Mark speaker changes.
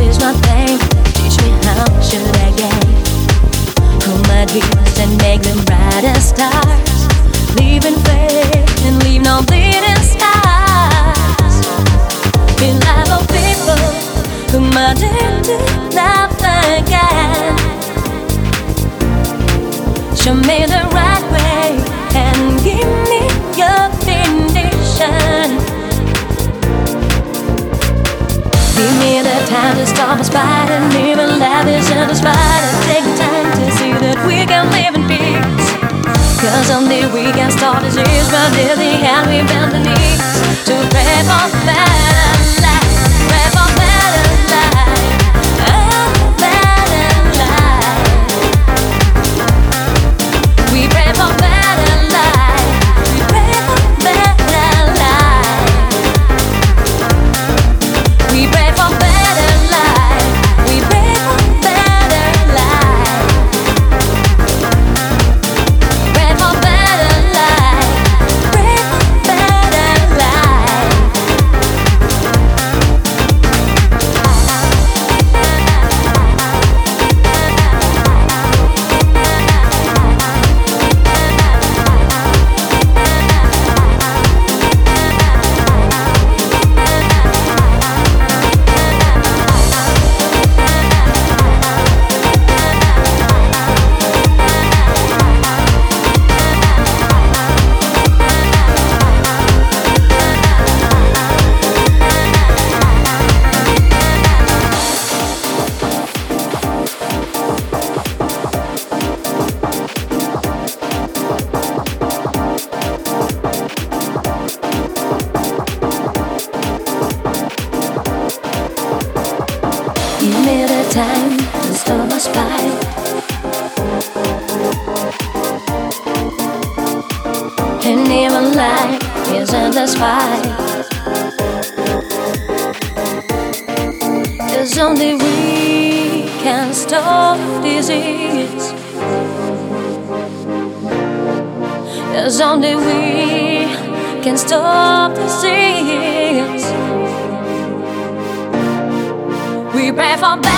Speaker 1: is my thing. Teach me how should I get my dreams and make them stars. And leave no bleeding scars. Be people who not forget. Show me the right way and give me your. Stop a and even lavish and despite it. Take time to see that we can live in peace. Cause only we can stop disease, but in the end we bend the knees time stop my spite. And even life is endless fight. Cause only we can stop disease. Cause only we can stop disease. We pray for better